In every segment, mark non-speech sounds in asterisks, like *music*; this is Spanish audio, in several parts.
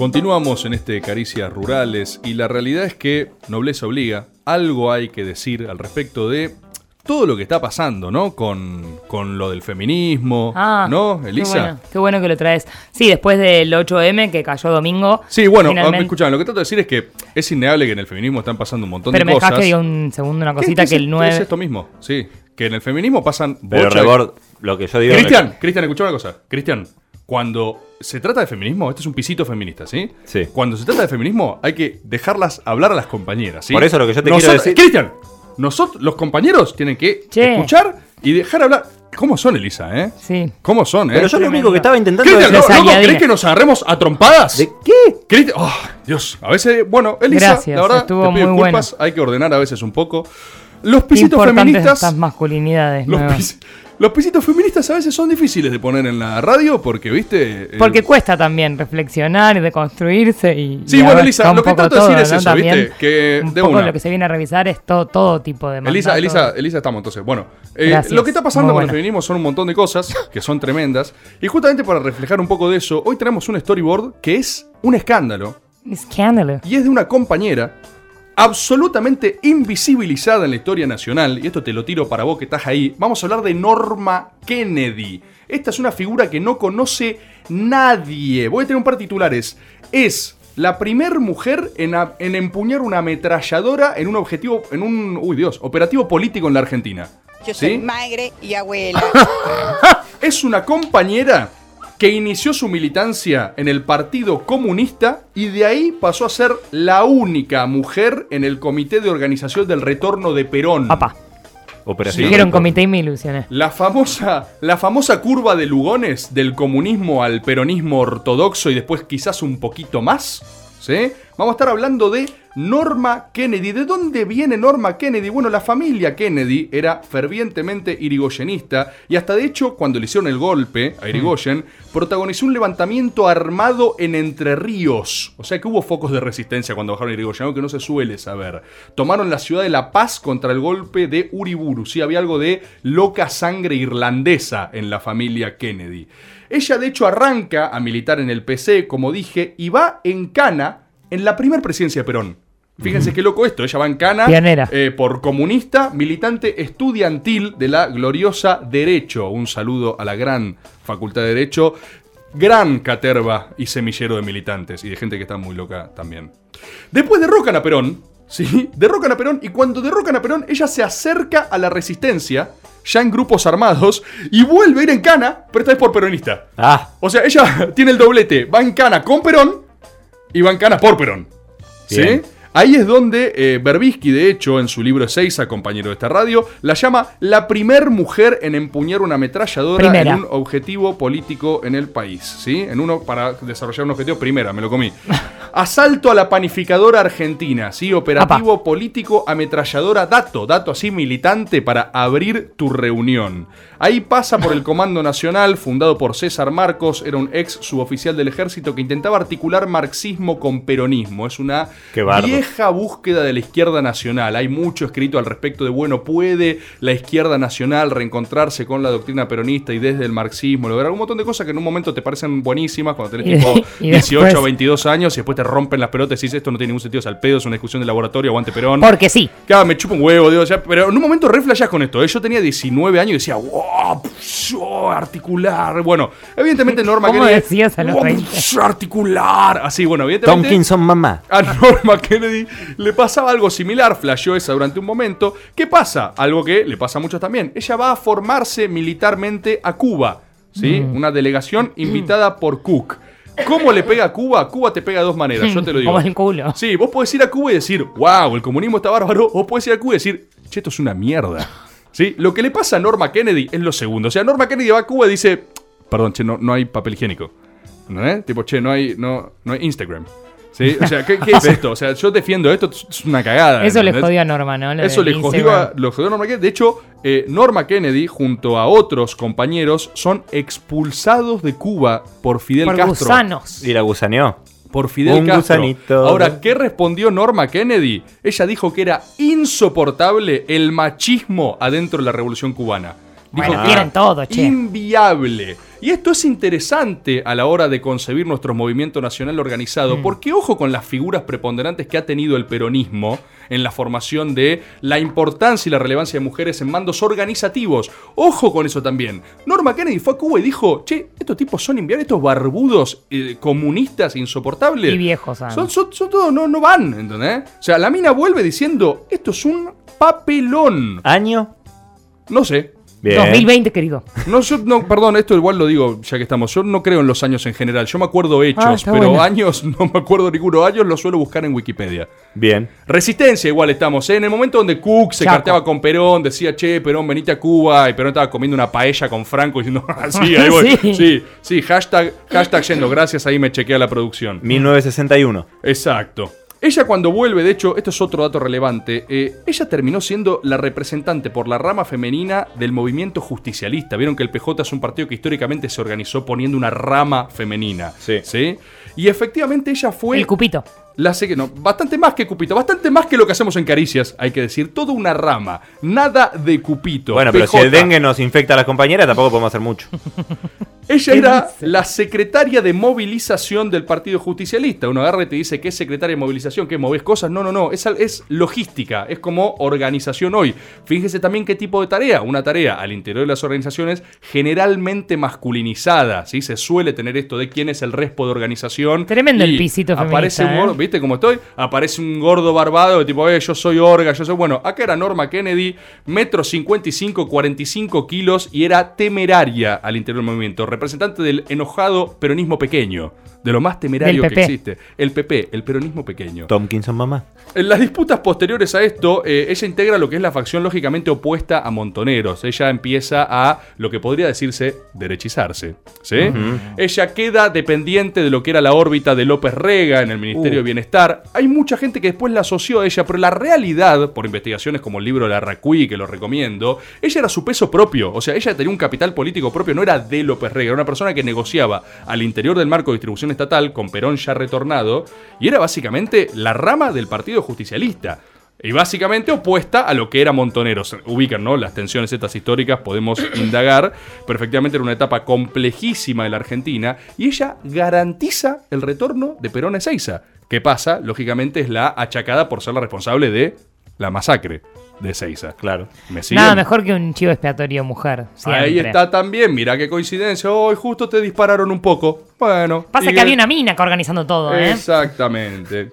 Continuamos en este Caricias Rurales y la realidad es que Nobleza Obliga, algo hay que decir al respecto de todo lo que está pasando, ¿no? Con, con lo del feminismo, Ah, ¿no, Qué Elisa? bueno, qué bueno que lo traes. Sí, después del 8M que cayó domingo. Sí, bueno, finalmente- escuchame, lo que trato de decir es que es innegable que en el feminismo están pasando un montón Pero me de dejás cosas. que diga un segundo una ¿Qué- cosita qué que el qué 9. Es esto mismo, sí. Que en el feminismo pasan Pero Rebord, lo que yo digo. Cristian, Cristian, escucha una cosa. Cristian, cuando se trata de feminismo, este es un pisito feminista, ¿sí? Sí. Cuando se trata de feminismo, hay que dejarlas hablar a las compañeras, ¿sí? Por eso lo que yo te quiero decir- Cristian, nosotros, los compañeros, tienen que Che. escuchar y dejar hablar. ¿Cómo son, Elisa, eh? Sí. ¿Cómo son, eh? Pero yo lo único que estaba intentando Cristian, decir. ¿no. ¿querés que nos agarremos a trompadas? ¿De qué? Cristian, oh, Dios, a veces, bueno, Elisa, Gracias, la verdad, estuvo te pido muy disculpas, hay que ordenar a veces un poco. Los pisitos importantes feministas. estas masculinidades Los, pis- los pisitos feministas a veces son difíciles de poner en la radio porque, viste. eh, Porque cuesta también reflexionar y deconstruirse y. Sí, y bueno, Elisa, lo que trato de decir es ¿no? eso, También ¿viste? Que un de poco una. lo que se viene a revisar es todo, todo tipo de Elisa, mandatos. Elisa, Elisa, estamos entonces. Bueno, eh, lo que está pasando muy con el feminismo son un montón de cosas que son tremendas. Y justamente para reflejar un poco de eso, hoy tenemos un storyboard que es un escándalo Escándalo. y es de una compañera absolutamente invisibilizada en la historia nacional, y esto te lo tiro para vos que estás ahí, vamos a hablar de Norma Kennedy. Esta es una figura que no conoce nadie. Voy a tener un par de titulares. Es la primer mujer en, a- en empuñar una ametralladora en un objetivo, en un, uy Dios, operativo político en la Argentina. Yo soy ¿Sí? madre y abuela. *laughs* Es una compañera que inició su militancia en el Partido Comunista y de ahí pasó a ser la única mujer en el Comité de Organización del Retorno de Perón. Papá. Operación. Sí. Comité y me ilusioné. La famosa, la famosa curva de Lugones del comunismo al peronismo ortodoxo y después quizás un poquito más. ¿Sí? Vamos a estar hablando de Norma Kennedy. ¿De dónde viene Norma Kennedy? Bueno, la familia Kennedy era fervientemente irigoyenista y hasta de hecho cuando le hicieron el golpe a Irigoyen, protagonizó un levantamiento armado en Entre Ríos. O sea que hubo focos de resistencia cuando bajaron a Irigoyen, algo que no se suele saber. Tomaron la ciudad de La Paz contra el golpe de Uriburu. Sí, había algo de loca sangre irlandesa en la familia Kennedy. Ella de hecho arranca a militar en el PC, como dije, y va en cana en la primera presidencia de Perón. Fíjense qué loco esto, ella va en cana eh, por comunista, militante estudiantil de la gloriosa Derecho. Un saludo a la gran Facultad de Derecho, gran caterva y semillero de militantes y de gente que está muy loca también. Después derrocan a Perón, *laughs* ¿sí? Derrocan a Perón y cuando derrocan a Perón, ella se acerca a la resistencia, ya en grupos armados, y vuelve a ir en cana, pero esta vez por peronista. Ah, O sea, ella *laughs* tiene el doblete, va en cana con Perón y va en cana por Perón. ¿Sí? Bien. Ahí es donde eh, Berbisky, de hecho, en su libro Ezeiza, compañero de esta radio, la llama la primer mujer en empuñar una ametralladora Primera. en un objetivo político en el país. ¿sí? En uno para desarrollar un objetivo, primera, me lo comí. *laughs* Asalto a la panificadora argentina, ¿sí? Operativo político, ametralladora, dato, dato así militante para abrir tu reunión. Ahí pasa por el Comando Nacional, fundado por César Marcos, era un ex suboficial del ejército que intentaba articular marxismo con peronismo. Es una vieja búsqueda de la izquierda nacional. Hay mucho escrito al respecto de, bueno, ¿puede la izquierda nacional reencontrarse con la doctrina peronista y desde el marxismo lograr un montón de cosas que en un momento te parecen buenísimas cuando tenés *laughs* tipo y 18 o después- 22 años y después te rompen las pelotas y dices esto no tiene ningún sentido, es al pedo, es una discusión de laboratorio, aguante Perón. Porque sí. Claro, me chupa un huevo, digo, ya, pero en un momento re flashás con esto. ¿eh? Yo tenía 19 años y decía, wow, psh, oh, articular. Bueno, evidentemente Norma ¿Cómo Kennedy. decías a los "Wow, 20? psh, articular. Así, bueno, evidentemente. Tomkinson mamá. A Norma Kennedy le pasaba algo similar, flasheó esa durante un momento. ¿Qué pasa? Algo que le pasa a muchos también. Ella va a formarse militarmente a Cuba, ¿sí? Mm. Una delegación invitada por Cook. ¿Cómo le pega a Cuba? Cuba te pega de dos maneras, yo te lo digo. Como el culo. Sí, vos podés ir a Cuba y decir, wow, el comunismo está bárbaro. O podés ir a Cuba y decir, che, esto es una mierda. ¿Sí? Lo que le pasa a Norma Kennedy es lo segundo. O sea, Norma Kennedy va a Cuba y dice, perdón, che, no, no hay papel higiénico. Tipo, che, no hay, no, no hay Instagram. ¿Sí? O sea, ¿qué, qué es *laughs* esto? O sea, yo defiendo esto, es una cagada. Eso le jodió a Norma, ¿no? Lo Eso le jodió, a, lo jodió a Norma Kennedy. De hecho, eh, Norma Kennedy, junto a otros compañeros, son expulsados de Cuba por Fidel Por Castro. gusanos. Y la gusaneó. Por Fidel Un Castro. gusanito. Ahora, ¿qué respondió Norma Kennedy? Ella dijo que era insoportable el machismo adentro de la revolución cubana. Dijo Bueno, que quieren era todo, che. Inviable. Y esto es interesante a la hora de concebir nuestro movimiento nacional organizado, Mm. porque ojo con las figuras preponderantes que ha tenido el peronismo en la formación de la importancia y la relevancia de mujeres en mandos organizativos. Ojo con eso también. Norma Kennedy fue a Cuba y dijo, che, estos tipos son inviables, estos barbudos eh, comunistas insoportables. Y viejos. Son, son, son todos, no, no van, ¿entendés? O sea, la mina vuelve diciendo, esto es un papelón. ¿Año? No sé. Bien. 2020, querido. No, yo, no, perdón, esto igual lo digo ya que estamos. Yo no creo en los años en general. Yo me acuerdo hechos, Ah, está pero bueno. años *laughs* no me acuerdo ninguno. Años los suelo buscar en Wikipedia. Bien. Resistencia igual estamos, ¿eh? En el momento donde Cook se Chaco. carteaba con Perón, decía, che, Perón, venite a Cuba, y Perón estaba comiendo una paella con Franco diciendo, *laughs* ah, sí, ahí voy. *laughs* Sí. sí, sí, hashtag, hashtag yendo, gracias, ahí me chequea la producción. 1961. Exacto. Ella cuando vuelve, de hecho, esto es otro dato relevante, eh, ella terminó siendo la representante por la rama femenina del movimiento justicialista. Vieron que el PJ es un partido que históricamente se organizó poniendo una rama femenina. Sí. Y efectivamente ella fue... El cupito. La sé que no, bastante más que Cupito, bastante más que lo que hacemos en Caricias, hay que decir, toda una rama, nada de Cupito. Bueno, pero si el dengue nos infecta a las compañeras, tampoco podemos hacer mucho. *laughs* Ella ¿Qué era dice? la secretaria de movilización del Partido Justicialista. Uno agarra y te dice que es secretaria de movilización, que moves cosas. No, no, no. Es, es logística. Es como organización hoy. Fíjese también qué tipo de tarea. Una tarea al interior de las organizaciones generalmente masculinizada. ¿sí? Se suele tener esto de quién es el respo de organización. Tremendo el pisito Aparece un feminista, gordo, ¿eh? ¿viste cómo estoy? Aparece un gordo barbado de tipo, eh, yo soy orga, yo soy. Bueno, acá era Norma Kennedy, metro 55, 45 kilos y era temeraria al interior del movimiento. Representante del enojado peronismo pequeño. De lo más temerario que existe. El PP, el peronismo pequeño. Tomkinson mamá. En las disputas posteriores a esto, eh, ella integra lo que es la facción lógicamente opuesta a Montoneros. Ella empieza a lo que podría decirse derechizarse. ¿sí? Ella queda dependiente de lo que era la órbita de López Rega en el Ministerio de Uh. Bienestar. Hay mucha gente que después la asoció a ella, pero la realidad, por investigaciones como el libro de la Racuí, que lo recomiendo, ella era su peso propio. O sea, ella tenía un capital político propio, no era de López Rega, era una persona que negociaba al interior del marco de distribución estatal, con Perón ya retornado, y era básicamente la rama del Partido Justicialista. Y básicamente opuesta a lo que era Montoneros. Ubican, ¿no? Las tensiones estas históricas, podemos *clears throat* indagar. Pero efectivamente era una etapa complejísima de la Argentina. Y ella garantiza el retorno de Perón a Ezeiza. ¿Qué pasa? Lógicamente es la achacada por ser la responsable de la masacre de Ezeiza. Claro. ¿Me siguen? Nada mejor que un chivo expiatorio mujer. Ahí está también, mira qué coincidencia. Hoy justo te dispararon un poco. Bueno. Pasa que había una mina organizando todo, ¿eh? Exactamente.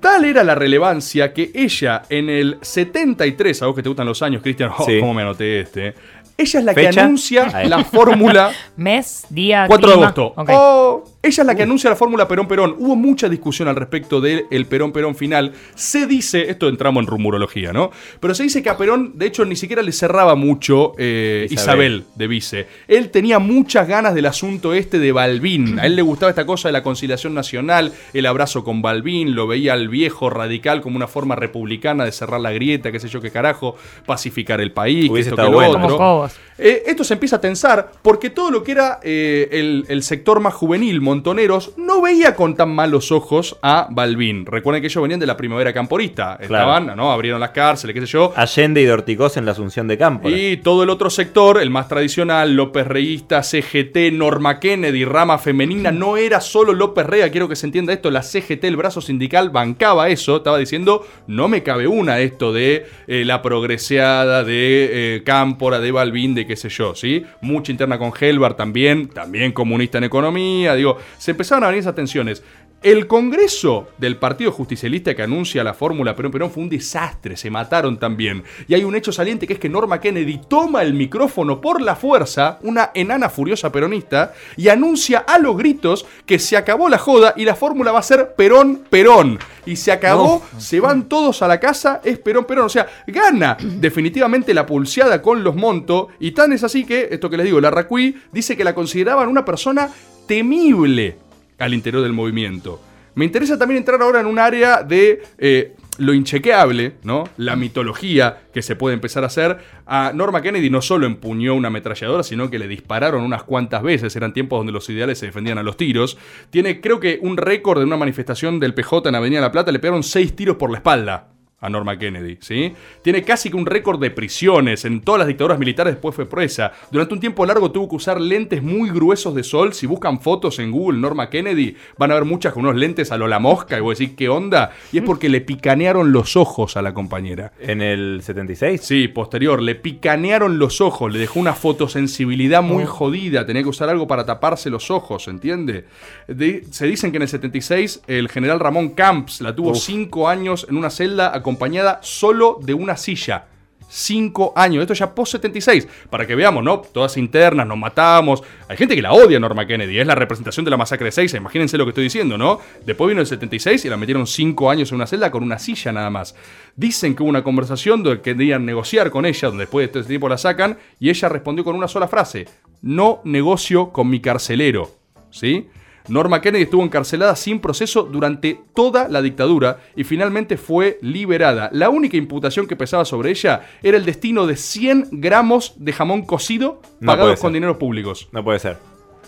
Tal era la relevancia que ella en el 73, a vos que te gustan los años, Cristian, oh, Sí. cómo me anoté este. Ella es la que ¿Fecha? anuncia Ahí. la fórmula *laughs* Mes, día, 4 de clima. agosto. Ok. Oh, ella es la que anuncia la fórmula Perón-Perón. Hubo mucha discusión al respecto del Perón-Perón final. Se dice, esto entramos en rumorología, ¿no? Pero se dice que a Perón, de hecho, ni siquiera le cerraba mucho eh, Isabel. Isabel. de vice. Él tenía muchas ganas del asunto este de Balbín. A él le gustaba esta cosa de la conciliación nacional, el abrazo con Balbín, lo veía al viejo radical como una forma republicana de cerrar la grieta, qué sé yo qué carajo, pacificar el país, que esto que lo bueno. otro. Eh, esto se empieza a tensar porque todo lo que era eh, el, el sector más juvenil, Montoneros, no veía con tan malos ojos a Balbín. Recuerden que ellos venían de la primavera camporista. Estaban, ¿no? Abrieron las cárceles, qué sé yo. Allende y Dorticós en la Asunción de Campo. Y todo el otro sector, el más tradicional, López Reísta, CGT, Norma Kennedy, rama femenina, no era solo López Rega, quiero que se entienda esto, la CGT, el brazo sindical, bancaba eso, estaba diciendo, no me cabe una esto de eh, la progreseada, de Cámpora, de Balbín, de qué sé yo, ¿sí? Mucha interna con Helbar también, también comunista en economía, digo, se empezaron a venir esas tensiones. El Congreso del Partido Justicialista que anuncia la fórmula Perón Perón fue un desastre, se mataron también. Y hay un hecho saliente que es que Norma Kennedy toma el micrófono por la fuerza, una enana furiosa peronista, y anuncia a los gritos que se acabó la joda y la fórmula va a ser Perón Perón. Y se acabó, se van todos a la casa, es Perón Perón. O sea, gana *clears throat* definitivamente la pulseada con los Monto. Y tan es así que, esto que les digo, la Racuí dice que la consideraban una persona temible al interior del movimiento. Me interesa también entrar ahora en un área de eh, lo inchequeable, ¿no? La mitología que se puede empezar a hacer. A Norma Kennedy no solo empuñó una ametralladora, sino que le dispararon unas cuantas veces. Eran tiempos donde los ideales se defendían a los tiros. Tiene, creo que, un récord de una manifestación del PJ en Avenida La Plata. Le pegaron seis tiros por la espalda. A Norma Kennedy, ¿sí? Tiene casi que un récord de prisiones. En todas las dictaduras militares después fue presa. Durante un tiempo largo tuvo que usar lentes muy gruesos de sol. Si buscan fotos en Google Norma Kennedy, van a ver muchas con unos lentes a lo la mosca y voy a decir, ¿qué onda? Y es porque le picanearon los ojos a la compañera. ¿En el 76? Sí, posterior, le picanearon los ojos, le dejó una fotosensibilidad muy jodida, tenía que usar algo para taparse los ojos, ¿entiende? De- se dicen que en el 76 el general Ramón Camps la tuvo cinco años en una celda acompañada solo de una silla. Cinco años, esto ya post 76, para que veamos, ¿no? Todas internas, nos matamos. Hay gente que la odia Norma Kennedy, es la representación de la masacre de Seiza, imagínense lo que estoy diciendo, ¿no? Después vino el 76 y la metieron cinco años en una celda con una silla nada más. Dicen que hubo una conversación donde querían negociar con ella, donde después de todo este tiempo la sacan, y ella respondió con una sola frase: No negocio con mi carcelero. ¿Sí? Norma Kennedy estuvo encarcelada sin proceso durante toda la dictadura y finalmente fue liberada. La única imputación que pesaba sobre ella era el destino de 100 gramos de jamón cocido No pagados con dineros públicos. No puede ser.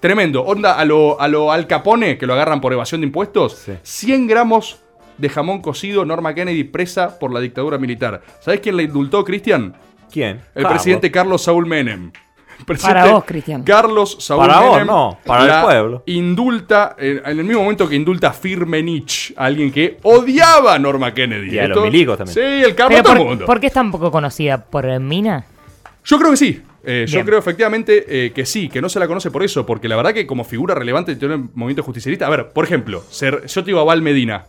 Tremendo. Onda a lo, a lo Al Capone, que lo agarran por evasión de impuestos. Sí. 100 gramos de jamón cocido, Norma Kennedy presa por la dictadura militar. ¿Sabes quién la indultó, Cristian? ¿Quién? El Carlos. presidente Carlos Saúl Menem. *laughs* Para vos, Cristian. Carlos Saúl Para vos, Menem. no, para el pueblo. Indulta, en el mismo momento que indulta a Firmenich, a alguien que odiaba a Norma Kennedy. Y a los milicos también. Sí, el Carlos, Pero todo el por, mundo. ¿por qué es tan poco conocida? ¿Por Mina? Yo creo que sí. Eh, yo creo efectivamente eh, que sí, que no se la conoce por eso, porque la verdad que como figura relevante tiene un movimiento justicialista. A ver, por ejemplo, ser, yo te digo a Val Medina.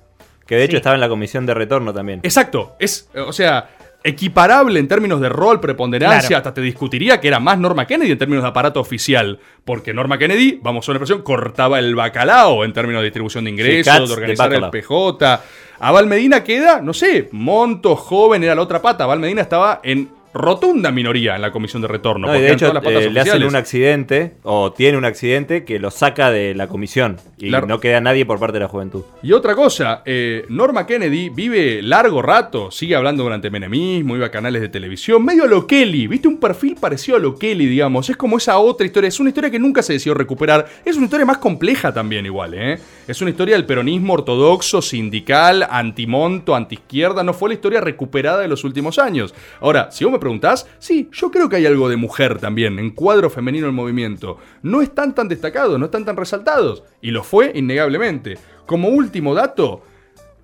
Que de hecho Sí. estaba en la comisión de retorno también. Exacto, es, o sea, equiparable en términos de rol, preponderancia, Claro. hasta te discutiría que era más Norma Kennedy en términos de aparato oficial, porque Norma Kennedy, vamos a una expresión, cortaba el bacalao en términos de distribución de ingresos, de organizar el. PJ. A Val Medina queda, no sé, Monto, joven, era la otra pata. Val Medina estaba en rotunda minoría en la comisión de retorno. No, porque de hecho todas las patas eh, le hacen un accidente, o tiene un accidente, que lo saca de la comisión. Y no queda nadie por parte de la juventud. Y otra cosa, eh, Norma Kennedy vive largo rato, sigue hablando durante menemismo, iba a canales de televisión, medio a lo Kelly, viste un perfil parecido a lo Kelly, digamos, es como esa otra historia, es una historia que nunca se decidió recuperar, es una historia más compleja también igual, ¿eh? Es una historia del peronismo ortodoxo, sindical, antimonto, antiizquierda, no fue la historia recuperada de los últimos años. Ahora, si vos me preguntás, sí, yo creo que hay algo de mujer también, en cuadro femenino del movimiento. No están tan destacados, no están tan resaltados, y lo fue innegablemente. Como último dato,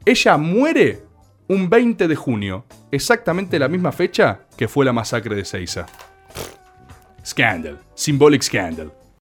ella muere un 20 de junio, exactamente la misma fecha que fue la masacre de Seiza. Scandal, symbolic scandal.